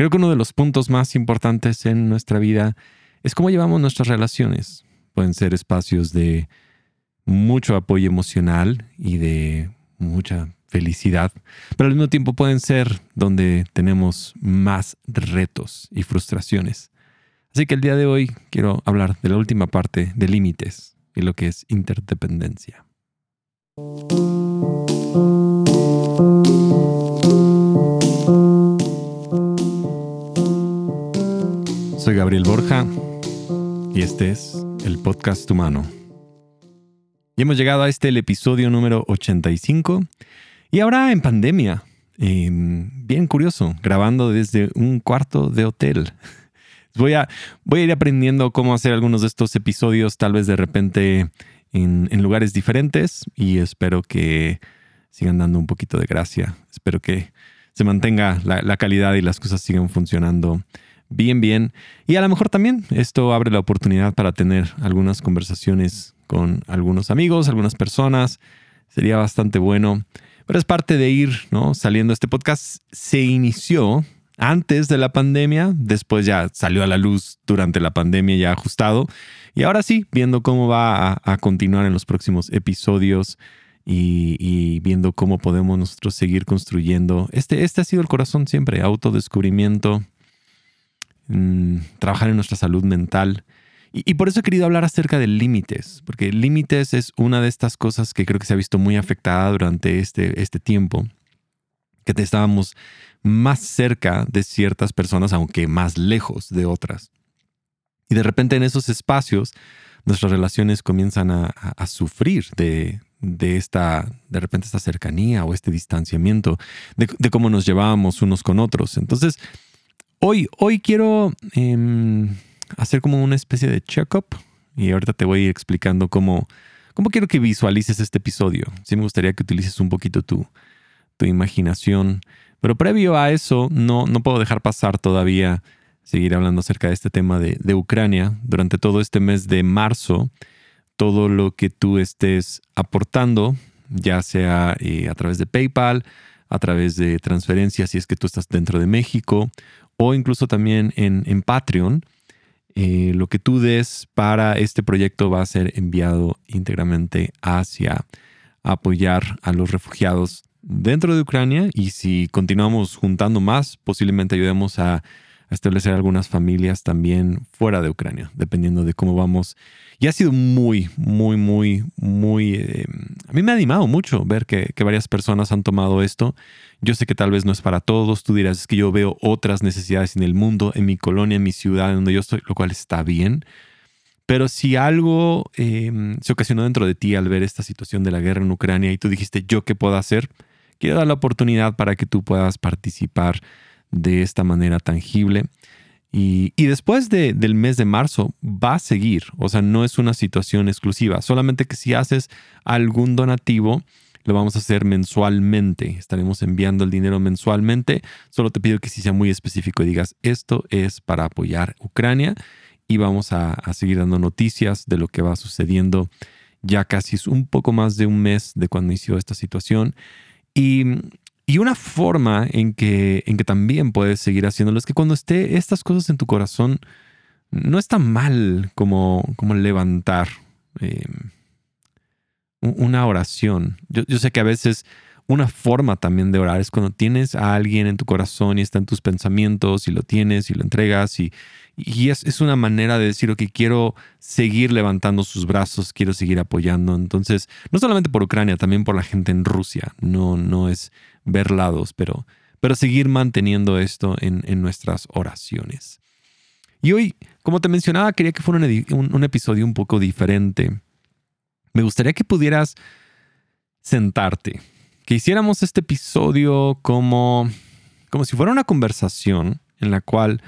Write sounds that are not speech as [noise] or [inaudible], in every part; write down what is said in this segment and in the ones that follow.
Creo que uno de los puntos más importantes en nuestra vida es cómo llevamos nuestras relaciones. Pueden ser espacios de mucho apoyo emocional y de mucha felicidad, pero al mismo tiempo pueden ser donde tenemos más retos y frustraciones. Así que el día de hoy quiero hablar de la última parte de límites y lo que es interdependencia. Gabriel Borja y este es el podcast humano. Y hemos llegado a este el episodio número 85 y ahora en pandemia. Em, bien curioso, grabando desde un cuarto de hotel. Voy a, voy a ir aprendiendo cómo hacer algunos de estos episodios, tal vez de repente en, lugares diferentes y espero que sigan dando un poquito de gracia. Espero que se mantenga la, la calidad y las cosas sigan funcionando bien, bien. Y a lo mejor también esto abre la oportunidad para tener algunas conversaciones con algunos amigos, algunas personas. Sería bastante bueno. Pero es parte de ir, ¿no? Saliendo. Este podcast se inició antes de la pandemia, después ya salió a la luz durante la pandemia ya ajustado. Y ahora sí, viendo cómo va a, continuar en los próximos episodios y, viendo cómo podemos nosotros seguir construyendo. Este, este ha sido el corazón siempre, autodescubrimiento, mm, trabajar en nuestra salud mental. Y, por eso he querido hablar acerca de límites, porque límites es una de estas cosas que creo que se ha visto muy afectada durante este, este tiempo, que te estábamos más cerca de ciertas personas, aunque más lejos de otras. Y de repente en esos espacios nuestras relaciones comienzan a, sufrir de, esta, de repente esta cercanía o este distanciamiento, de, cómo nos llevábamos unos con otros. Entonces, hoy, hoy quiero... Em, hacer como una especie de check-up y ahorita te voy explicando cómo, cómo quiero que visualices este episodio. Sí me gustaría que utilices un poquito tu, tu imaginación, pero previo a eso no, no puedo dejar pasar todavía seguir hablando acerca de este tema de, de Ucrania durante todo este mes de marzo. Todo lo que tú estés aportando, ya sea eh, a través de PayPal, a través de transferencias si es que tú estás dentro de México, o incluso también en, en Patreon, eh, lo que tú des para este proyecto va a ser enviado íntegramente hacia apoyar a los refugiados dentro de Ucrania y si continuamos juntando más, posiblemente ayudemos a establecer algunas familias también fuera de Ucrania, dependiendo de cómo vamos. Y ha sido muy, muy, muy, muy... Eh, a mí me ha animado mucho ver que, que, varias personas han tomado esto. Yo sé que tal vez no es para todos, tú dirás, es que yo veo otras necesidades en el mundo, en mi colonia, en mi ciudad, donde yo estoy, lo cual está bien. Pero si algo em, se ocasionó dentro de ti al ver esta situación de la guerra en Ucrania y tú dijiste, ¿yo qué puedo hacer? Quiero dar la oportunidad para que tú puedas participar de esta manera tangible. Y, después del mes de marzo va a seguir, o sea, no es una situación exclusiva, solamente que si haces algún donativo, lo vamos a hacer mensualmente, estaremos enviando el dinero mensualmente, solo te pido que si sea muy específico y digas, esto es para apoyar Ucrania y vamos a, a seguir dando noticias de lo que va sucediendo. Ya casi es un poco más de un mes de cuando inició esta situación. Y y una forma en que, en que también puedes seguir haciéndolo es que cuando esté estas cosas en tu corazón, no es tan mal como, como levantar em, una oración. Yo, sé que a veces una forma también de orar es cuando tienes a alguien en tu corazón y está en tus pensamientos y lo tienes y lo entregas y, es, es, una manera de decir, ok, quiero seguir levantando sus brazos, quiero seguir apoyando. Entonces, no solamente por Ucrania, también por la gente en Rusia. No, no es ver lados, pero, pero seguir manteniendo esto en, nuestras oraciones. Y hoy, como te mencionaba, quería que fuera un, episodio un poco diferente. Me gustaría que pudieras sentarte, que hiciéramos este episodio como, como si fuera una conversación en la cual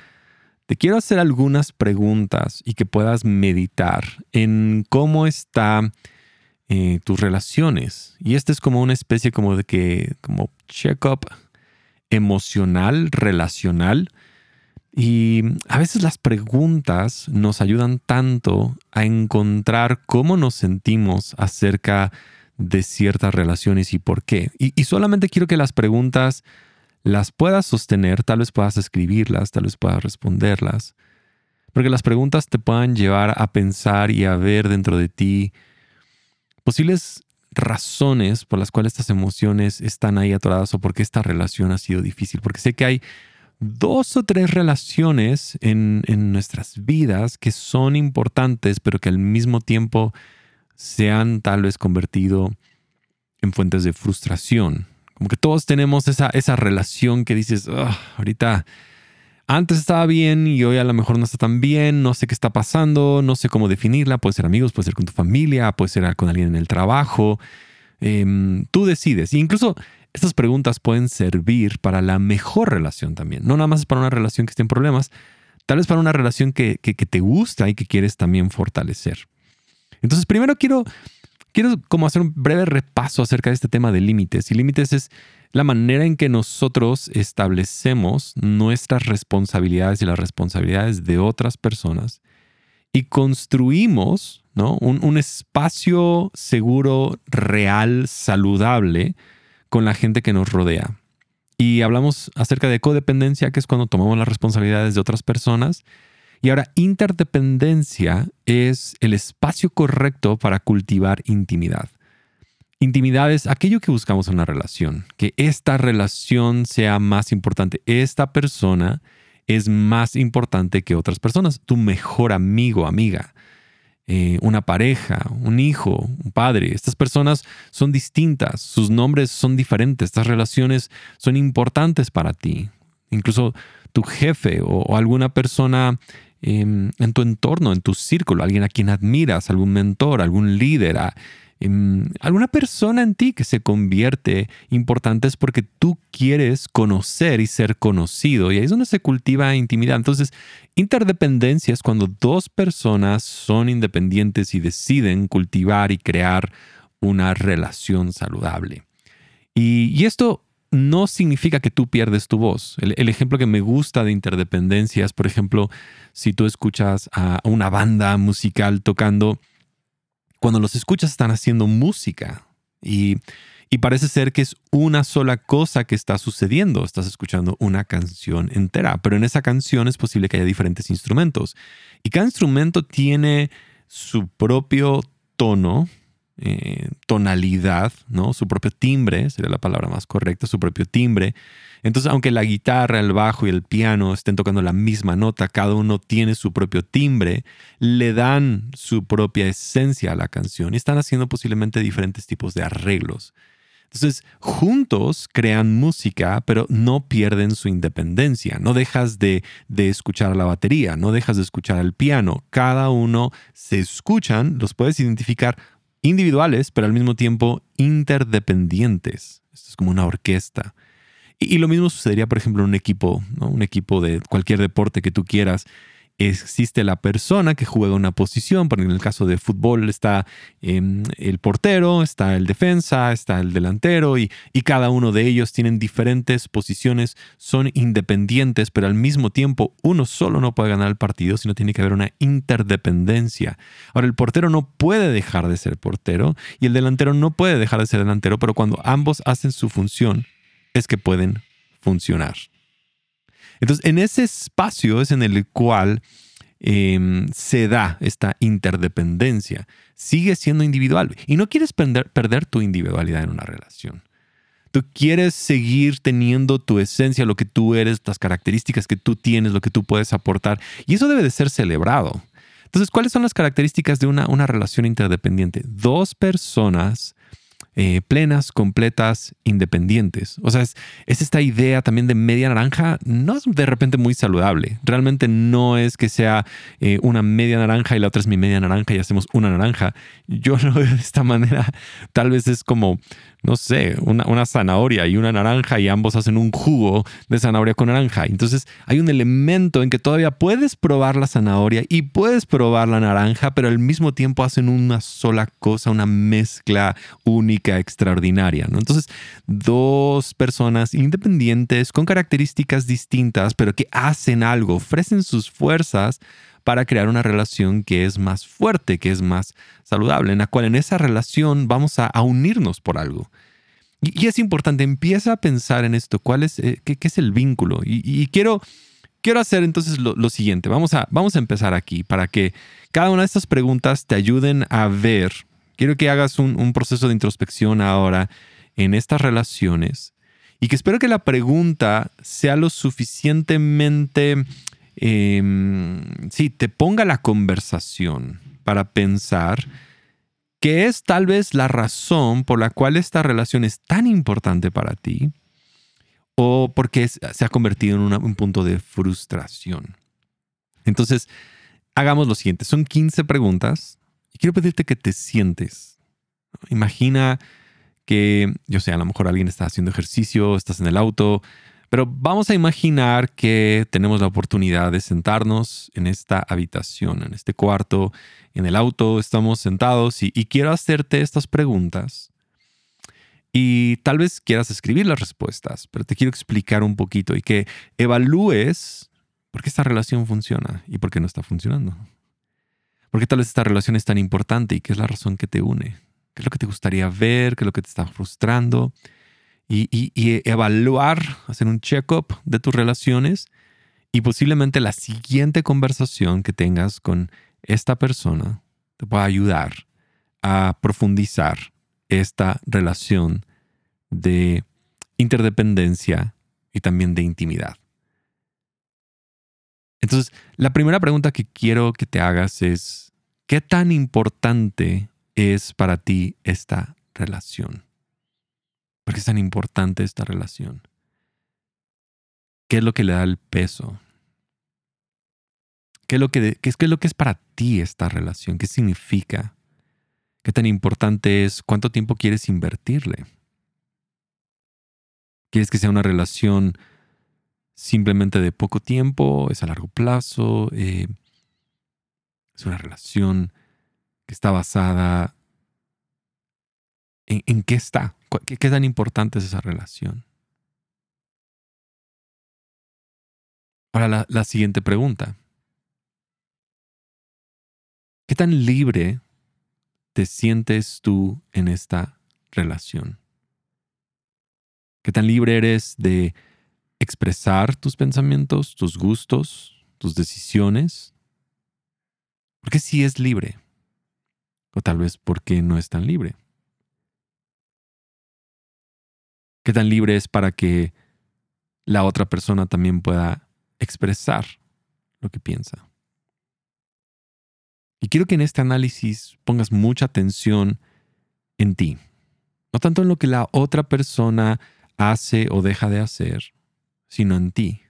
te quiero hacer algunas preguntas y que puedas meditar en cómo está eh, tus relaciones. Y este es como una especie como de que, como check-up emocional, relacional. Y a veces las preguntas nos ayudan tanto a encontrar cómo nos sentimos acerca de ciertas relaciones y por qué. Y, y solamente quiero que las preguntas las puedas sostener, tal vez puedas escribirlas, tal vez puedas responderlas, porque las preguntas te puedan llevar a pensar y a ver dentro de ti posibles razones por las cuales estas emociones están ahí atoradas o por qué esta relación ha sido difícil. Porque sé que hay dos o tres relaciones en, en nuestras vidas que son importantes, pero que al mismo tiempo se han tal vez convertido en fuentes de frustración. Como que todos tenemos esa, esa relación que dices, ahorita antes estaba bien y hoy a lo mejor no está tan bien, no sé qué está pasando, no sé cómo definirla, puede ser amigos, puede ser con tu familia, puede ser con alguien en el trabajo. Em, tú decides. incluso estas preguntas pueden servir para la mejor relación también. No nada más para una relación que esté en problemas, tal vez para una relación que, que te gusta y que quieres también fortalecer. Entonces, primero quiero, quiero como hacer un breve repaso acerca de este tema de límites. Y límites es la manera en que nosotros establecemos nuestras responsabilidades y las responsabilidades de otras personas y construimos ¿no? un, un espacio seguro, real, saludable con la gente que nos rodea. Y hablamos acerca de codependencia, que es cuando tomamos las responsabilidades de otras personas y ahora, interdependencia es el espacio correcto para cultivar intimidad. Intimidad es aquello que buscamos en una relación, que esta relación sea más importante. Esta persona es más importante que otras personas, tu mejor amigo, amiga, eh, una pareja, un hijo, un padre. Estas personas son distintas, sus nombres son diferentes, estas relaciones son importantes para ti. Incluso tu jefe o alguna persona Em, en tu entorno, en tu círculo, alguien a quien admiras, algún mentor, algún líder, em, alguna persona en ti que se convierte importante es porque tú quieres conocer y ser conocido. Y ahí es donde se cultiva intimidad. Entonces, interdependencia es cuando dos personas son independientes y deciden cultivar y crear una relación saludable. Y, y esto no significa que tú pierdes tu voz. El, ejemplo que me gusta de interdependencia es, por ejemplo, si tú escuchas a una banda musical tocando, cuando los escuchas están haciendo música y, y parece ser que es una sola cosa que está sucediendo. Estás escuchando una canción entera, pero en esa canción es posible que haya diferentes instrumentos. Y cada instrumento tiene su propio tono, eh, tonalidad, ¿no? Su propio timbre, sería la palabra más correcta, su propio timbre. Entonces, aunque la guitarra, el bajo y el piano estén tocando la misma nota, cada uno tiene su propio timbre, le dan su propia esencia a la canción y están haciendo posiblemente diferentes tipos de arreglos. Entonces, juntos crean música, pero no pierden su independencia. No dejas de, de, escuchar la batería, no dejas de escuchar el piano. Cada uno se escuchan, los puedes identificar individuales, pero al mismo tiempo interdependientes. Esto es como una orquesta. Y, lo mismo sucedería, por ejemplo, en un equipo, un equipo de cualquier deporte que tú quieras existe la persona que juega una posición, porque en el caso de fútbol está em, el portero, está el defensa, está el delantero y, y, cada uno de ellos tienen diferentes posiciones, son independientes, pero al mismo tiempo uno solo no puede ganar el partido, sino tiene que haber una interdependencia. Ahora, el portero no puede dejar de ser portero y el delantero no puede dejar de ser delantero, pero cuando ambos hacen su función es que pueden funcionar. Entonces, en ese espacio es en el cual em, se da esta interdependencia. Sigue siendo individual y no quieres perder, perder tu individualidad en una relación. Tú quieres seguir teniendo tu esencia, lo que tú eres, las características que tú tienes, lo que tú puedes aportar. Y eso debe de ser celebrado. Entonces, ¿cuáles son las características de una, una relación interdependiente? Dos personas eh, plenas, completas, independientes. O sea, es, esta idea también de media naranja, no es de repente muy saludable. Realmente no es que sea eh, una media naranja y la otra es mi media naranja y hacemos una naranja. Yo [laughs] lo veo de esta manera. Tal vez es como no sé, una, una, zanahoria y una naranja y ambos hacen un jugo de zanahoria con naranja. Entonces hay un elemento en que todavía puedes probar la zanahoria y puedes probar la naranja, pero al mismo tiempo hacen una sola cosa, una mezcla única, extraordinaria. ¿no? Entonces, dos personas independientes con características distintas, pero que hacen algo, ofrecen sus fuerzas para crear una relación que es más fuerte, que es más saludable, en la cual en esa relación vamos a, unirnos por algo. Y, es importante, empieza a pensar en esto, cuál es, eh, qué, es el vínculo. Y, quiero, quiero hacer entonces lo, siguiente, vamos a, vamos a empezar aquí para que cada una de estas preguntas te ayuden a ver, quiero que hagas un, proceso de introspección ahora en estas relaciones y que espero que la pregunta sea lo suficientemente, eh, sí, te ponga la conversación para pensar que es tal vez la razón por la cual esta relación es tan importante para ti o porque se ha convertido en un punto de frustración. Entonces, hagamos lo siguiente. Son 15 preguntas quiero pedirte que te sientes. Imagina que, yo sé, a lo mejor alguien está haciendo ejercicio, estás en el auto, pero vamos a imaginar que tenemos la oportunidad de sentarnos en esta habitación, en este cuarto, en el auto, estamos sentados y, quiero hacerte estas preguntas. Y tal vez quieras escribir las respuestas, pero te quiero explicar un poquito y que evalúes por qué esta relación funciona y por qué no está funcionando. ¿Por qué tal vez esta relación es tan importante y qué es la razón que te une? ¿Qué es lo que te gustaría ver? ¿Qué es lo que te está frustrando? Y, evaluar, hacer un check-up de tus relaciones y posiblemente la siguiente conversación que tengas con esta persona te pueda ayudar a profundizar esta relación de interdependencia y también de intimidad. Entonces, la primera pregunta que quiero que te hagas es, ¿qué tan importante es para ti esta relación? ¿Por qué es tan importante esta relación? ¿Qué es lo que le da el peso? ¿Qué es, lo que, es lo que es para ti esta relación? ¿Qué significa? ¿Qué tan importante es? ¿Cuánto tiempo quieres invertirle? ¿Quieres que sea una relación simplemente de poco tiempo? ¿Es a largo plazo? Eh, ¿Es una relación que está basada en, qué está? ¿Qué, ¿Qué tan importante es esa relación? Ahora la siguiente pregunta. ¿Qué tan libre te sientes tú en esta relación? ¿Qué tan libre eres de expresar tus pensamientos, tus gustos, tus decisiones? Porque sí es libre. O tal vez porque no es tan libre. ¿Qué tan libre es para que la otra persona también pueda expresar lo que piensa? Y quiero que en este análisis pongas mucha atención en ti, no tanto en lo que la otra persona hace o deja de hacer, sino en ti.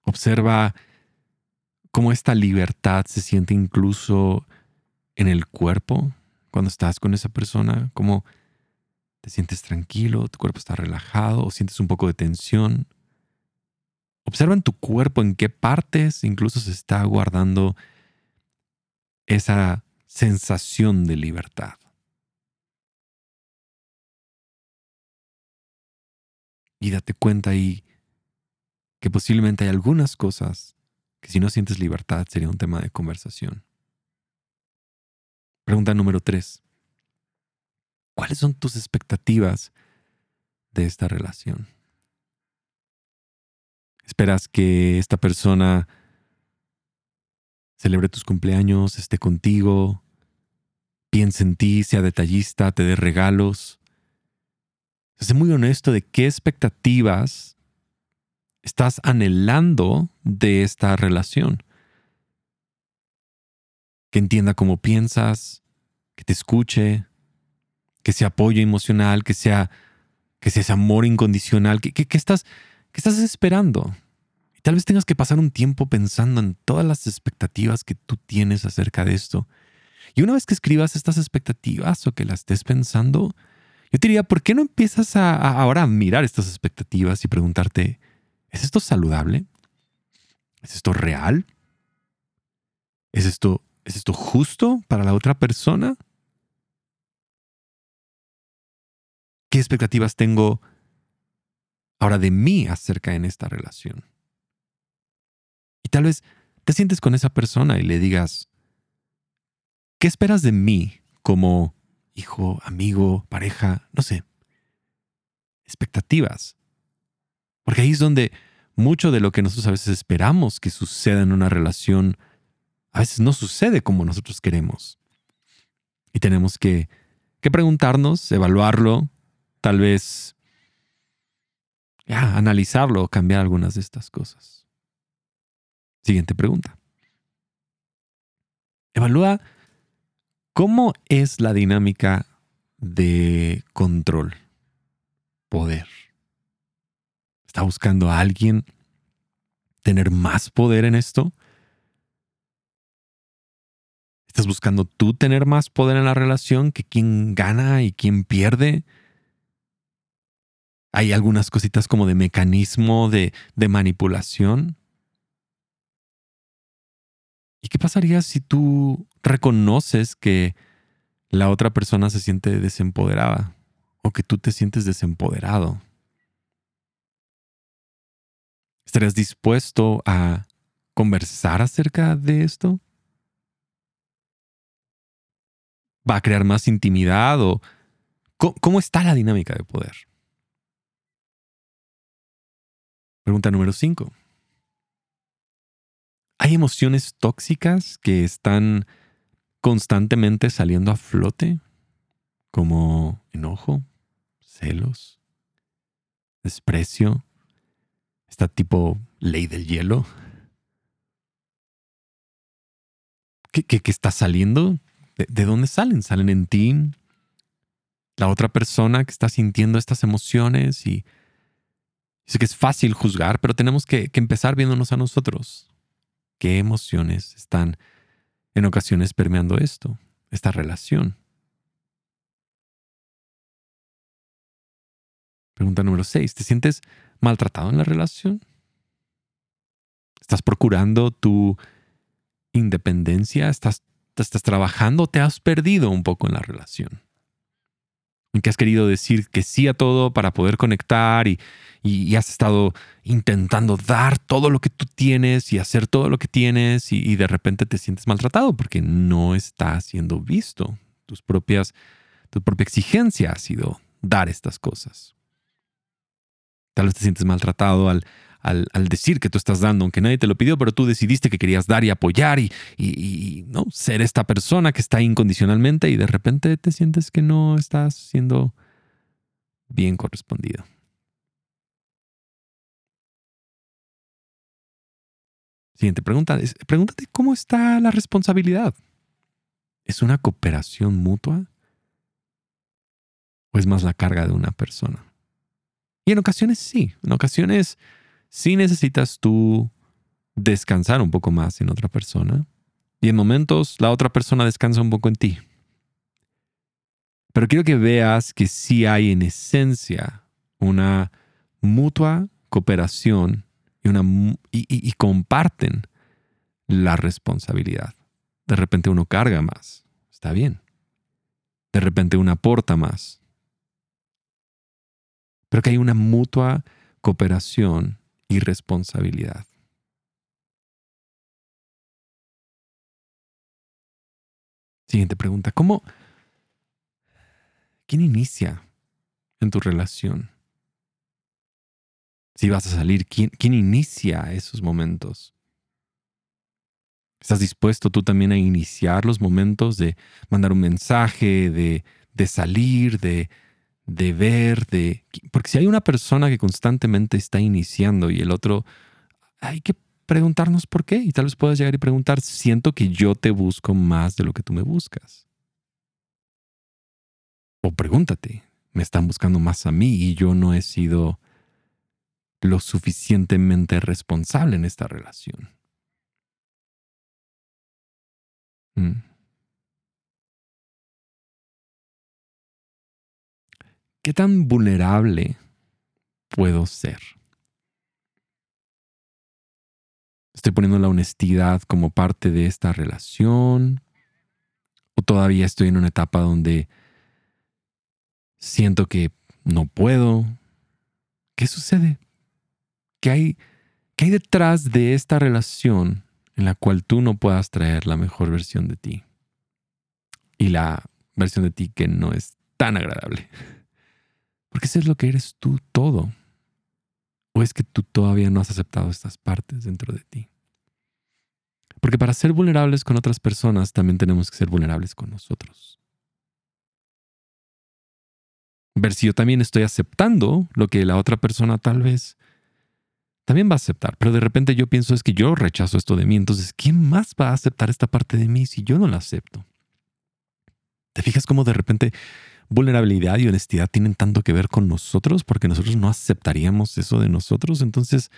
Observa cómo esta libertad se siente incluso en el cuerpo cuando estás con esa persona, cómo te sientes tranquilo, tu cuerpo está relajado o sientes un poco de tensión. Observa en tu cuerpo en qué partes incluso se está guardando esa sensación de libertad. Y date cuenta ahí que posiblemente hay algunas cosas que si no sientes libertad sería un tema de conversación. Pregunta número tres. ¿Cuáles son tus expectativas de esta relación? ¿Esperas que esta persona celebre tus cumpleaños, esté contigo, piense en ti, sea detallista, te dé regalos. Sé muy honesto de qué expectativas estás anhelando de esta relación. Que entienda cómo piensas, que te escuche, que sea apoyo emocional, que sea, que sea ese amor incondicional. ¿Qué, estás, qué estás esperando? Tal vez tengas que pasar un tiempo pensando en todas las expectativas que tú tienes acerca de esto. Y una vez que escribas estas expectativas o que las estés pensando, yo te diría, ¿por qué no empiezas a, ahora a mirar estas expectativas y preguntarte, ¿es esto saludable? ¿Es esto real? ¿Es esto, ¿Es esto justo para la otra persona? ¿Qué expectativas tengo ahora de mí acerca en esta relación? tal vez te sientes con esa persona y le digas, ¿qué esperas de mí como hijo, amigo, pareja? No sé. expectativas. Porque ahí es donde mucho de lo que nosotros a veces esperamos que suceda en una relación, a veces no sucede como nosotros queremos. Y tenemos que, que preguntarnos, evaluarlo, tal vez ya, analizarlo o cambiar algunas de estas cosas. Siguiente pregunta. Evalúa cómo es la dinámica de control, poder. ¿Está buscando a alguien tener más poder en esto? ¿Estás buscando tú tener más poder en la relación que quién gana y quién pierde? Hay algunas cositas como de mecanismo de, de manipulación. ¿Y qué pasaría si tú reconoces que la otra persona se siente desempoderada o que tú te sientes desempoderado? ¿Estarías dispuesto a conversar acerca de esto? ¿Va a crear más intimidad o cómo está la dinámica de poder? Pregunta número 5. ¿Hay emociones tóxicas que están constantemente saliendo a flote? Como enojo, celos, desprecio, esta tipo ley del hielo. ¿Qué, está saliendo? ¿De, ¿De dónde salen? ¿Salen en ti? La otra persona que está sintiendo estas emociones y sé que es fácil juzgar, pero tenemos que, que empezar viéndonos a nosotros qué emociones están en ocasiones permeando esto, esta relación. Pregunta número 6. ¿Te sientes maltratado en la relación? ¿Estás procurando tu independencia? ¿Estás, estás trabajando? ¿Te has perdido un poco en la relación? ¿En qué has querido decir que sí a todo para poder conectar y, y, has estado intentando dar todo lo que tú tienes y hacer todo lo que tienes y, de repente te sientes maltratado porque no está siendo visto. Tus propias, tu propia exigencia ha sido dar estas cosas. Tal vez te sientes maltratado al, al, decir que tú estás dando, aunque nadie te lo pidió, pero tú decidiste que querías dar y apoyar y, ¿no? ser esta persona que está incondicionalmente y de repente te sientes que no estás siendo bien correspondido. Siguiente pregunta. Pregúntate cómo está la responsabilidad. ¿Es una cooperación mutua? ¿O es más la carga de una persona? Y en ocasiones sí. En ocasiones sí necesitas tú descansar un poco más en otra persona. Y en momentos la otra persona descansa un poco en ti. Pero quiero que veas que sí hay en esencia una mutua cooperación y, una, y, comparten la responsabilidad. De repente uno carga más, está bien. De repente uno aporta más. Pero que hay una mutua cooperación y responsabilidad. Siguiente pregunta. ¿Cómo? ¿Quién inicia en tu relación? Si vas a salir, ¿quién, inicia esos momentos? ¿Estás dispuesto tú también a iniciar los momentos de mandar un mensaje, de, de salir, de, de ver, de... Porque si hay una persona que constantemente está iniciando y el otro, hay que preguntarnos por qué. Y tal vez puedas llegar y preguntar, siento que yo te busco más de lo que tú me buscas. O pregúntate, me están buscando más a mí y yo no he sido lo suficientemente responsable en esta relación. Mm. ¿Qué tan vulnerable puedo ser? ¿Estoy poniendo la honestidad como parte de esta relación? ¿O todavía estoy en una etapa donde siento que no puedo? ¿Qué sucede? ¿Qué hay, ¿Qué hay detrás de esta relación en la cual tú no puedas traer la mejor versión de ti? Y la versión de ti que no es tan agradable. Porque eso es lo que eres tú todo. ¿O es que tú todavía no has aceptado estas partes dentro de ti? Porque para ser vulnerables con otras personas también tenemos que ser vulnerables con nosotros. Ver si yo también estoy aceptando lo que la otra persona tal vez también va a aceptar. Pero de repente yo pienso es que yo rechazo esto de mí. Entonces, ¿quién más va a aceptar esta parte de mí si yo no la acepto? ¿Te fijas cómo de repente vulnerabilidad y honestidad tienen tanto que ver con nosotros? Porque nosotros no aceptaríamos eso de nosotros. Entonces,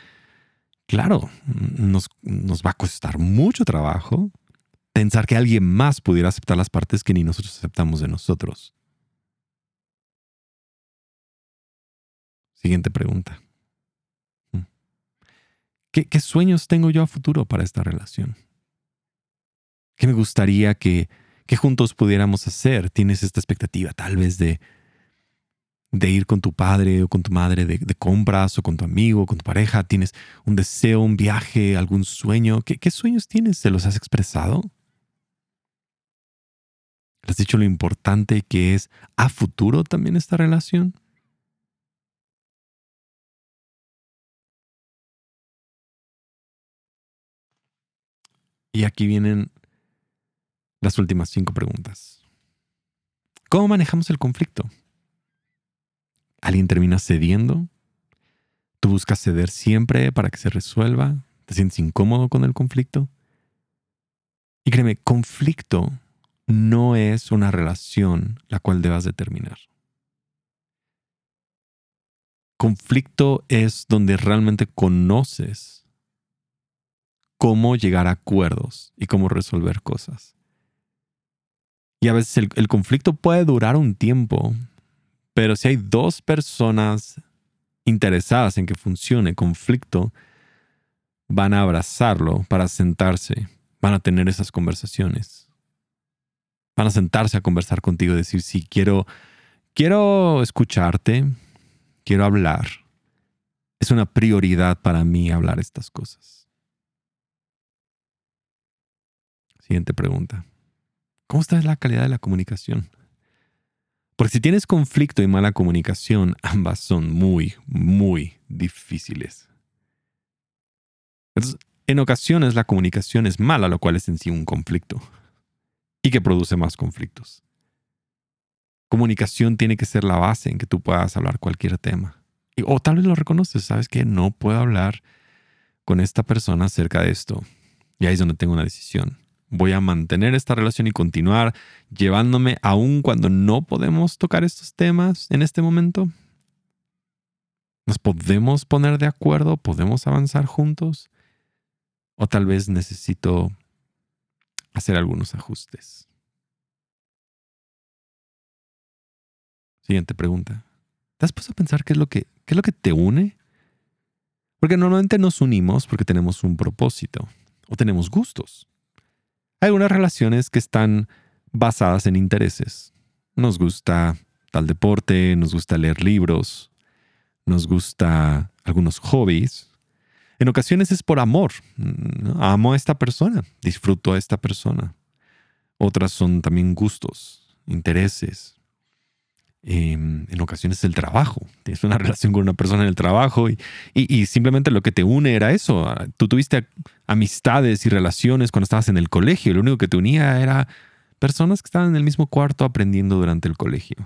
claro, nos, nos va a costar mucho trabajo pensar que alguien más pudiera aceptar las partes que ni nosotros aceptamos de nosotros. Siguiente pregunta. Mm. ¿Qué, sueños tengo yo a futuro para esta relación? ¿Qué me gustaría que, juntos pudiéramos hacer? ¿Tienes esta expectativa tal vez de, de ir con tu padre o con tu madre de, compras o con tu amigo, con tu pareja? ¿Tienes un deseo, un viaje, algún sueño? ¿Qué, qué sueños tienes? ¿Se los has expresado? ¿Has dicho lo importante que es a futuro también esta relación? Y aquí vienen las últimas cinco preguntas. ¿Cómo manejamos el conflicto? ¿Alguien termina cediendo? ¿Tú buscas ceder siempre para que se resuelva? ¿Te sientes incómodo con el conflicto? Y créeme, conflicto no es una relación la cual debas determinar. Conflicto es donde realmente conoces cómo llegar a acuerdos y cómo resolver cosas. Y a veces el, conflicto puede durar un tiempo, pero si hay dos personas interesadas en que funcione conflicto, van a abrazarlo para sentarse, van a tener esas conversaciones. Van a sentarse a conversar contigo y decir, sí, quiero, quiero escucharte, quiero hablar. Es una prioridad para mí hablar estas cosas. Siguiente pregunta. ¿Cómo está la calidad de la comunicación? Porque si tienes conflicto y mala comunicación, [laughs] ambas son muy, muy difíciles. Entonces, en ocasiones la comunicación es mala, lo cual es en sí un conflicto y que produce más conflictos. Comunicación tiene que ser la base en que tú puedas hablar cualquier tema. o tal vez lo reconoces, sabes que no puedo hablar con esta persona acerca de esto. Y ahí es donde tengo una decisión voy a mantener esta relación y continuar llevándome aún cuando no podemos tocar estos temas en este momento? ¿Nos podemos poner de acuerdo? ¿Podemos avanzar juntos? ¿O tal vez necesito hacer algunos ajustes? Siguiente pregunta. ¿Te has puesto a pensar qué es lo que, qué es lo que te une? Porque normalmente nos unimos porque tenemos un propósito o tenemos gustos. Hay algunas relaciones que están basadas en intereses. Nos gusta tal deporte, nos gusta leer libros, nos gusta algunos hobbies. En ocasiones es por amor. Amo a esta persona, disfruto a esta persona. Otras son también gustos, intereses, Em, en ocasiones el trabajo. Tienes una [laughs] relación con una persona en el trabajo y, simplemente lo que te une era eso. Tú tuviste amistades y relaciones cuando estabas en el colegio. Lo único que te unía era personas que estaban en el mismo cuarto aprendiendo durante el colegio.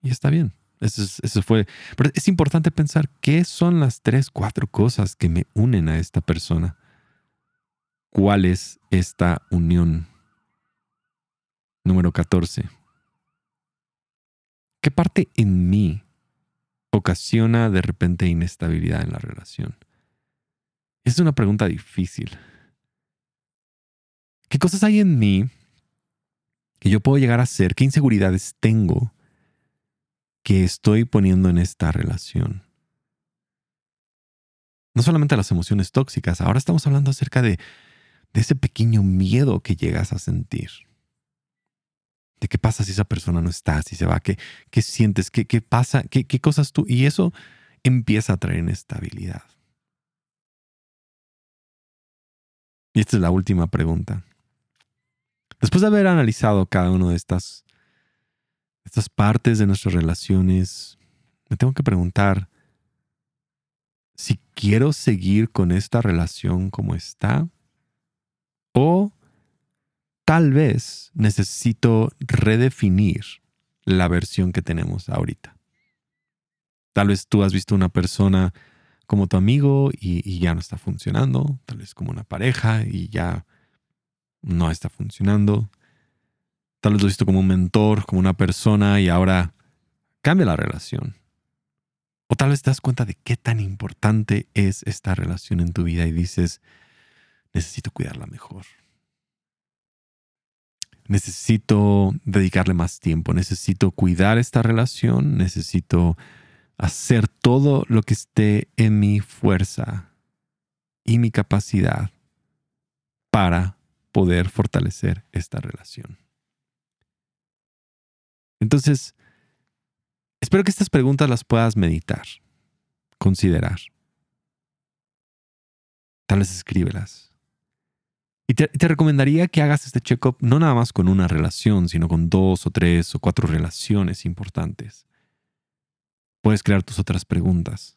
Y está bien. Eso, eso fue. Pero es importante pensar qué son las tres, cuatro cosas que me unen a esta persona. ¿Cuál es esta unión? Número 14 ¿Qué parte en mí ocasiona de repente inestabilidad en la relación? Es una pregunta difícil. ¿Qué cosas hay en mí que yo puedo llegar a ser? ¿Qué inseguridades tengo que estoy poniendo en esta relación? No solamente las emociones tóxicas, ahora estamos hablando acerca de, de ese pequeño miedo que llegas a sentir qué pasa si esa persona no está, si se va, qué, qué sientes, qué, qué pasa, qué, qué cosas tú. Y eso empieza a traer inestabilidad. Y esta es la última pregunta. Después de haber analizado cada una de estas, estas partes de nuestras relaciones, me tengo que preguntar si quiero seguir con esta relación como está o tal vez necesito redefinir la versión que tenemos ahorita. Tal vez tú has visto una persona como tu amigo y, ya no está funcionando, tal vez como una pareja y ya no está funcionando. Tal vez lo has visto como un mentor, como una persona y ahora cambia la relación. O tal vez te das cuenta de qué tan importante es esta relación en tu vida y dices, necesito cuidarla mejor. Necesito dedicarle más tiempo, necesito cuidar esta relación, necesito hacer todo lo que esté en mi fuerza y mi capacidad para poder fortalecer esta relación. Entonces, espero que estas preguntas las puedas meditar, considerar. Tal vez escríbelas. Y te, recomendaría que hagas este check-up no nada más con una relación, sino con dos o tres o cuatro relaciones importantes puedes crear tus otras preguntas.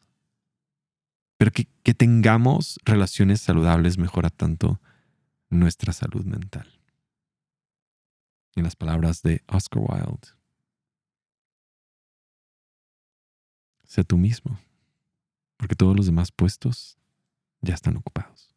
Pero que, que tengamos relaciones saludables mejora tanto nuestra salud mental. En las palabras de Oscar Wilde, sé tú mismo, porque todos los demás puestos ya están ocupados.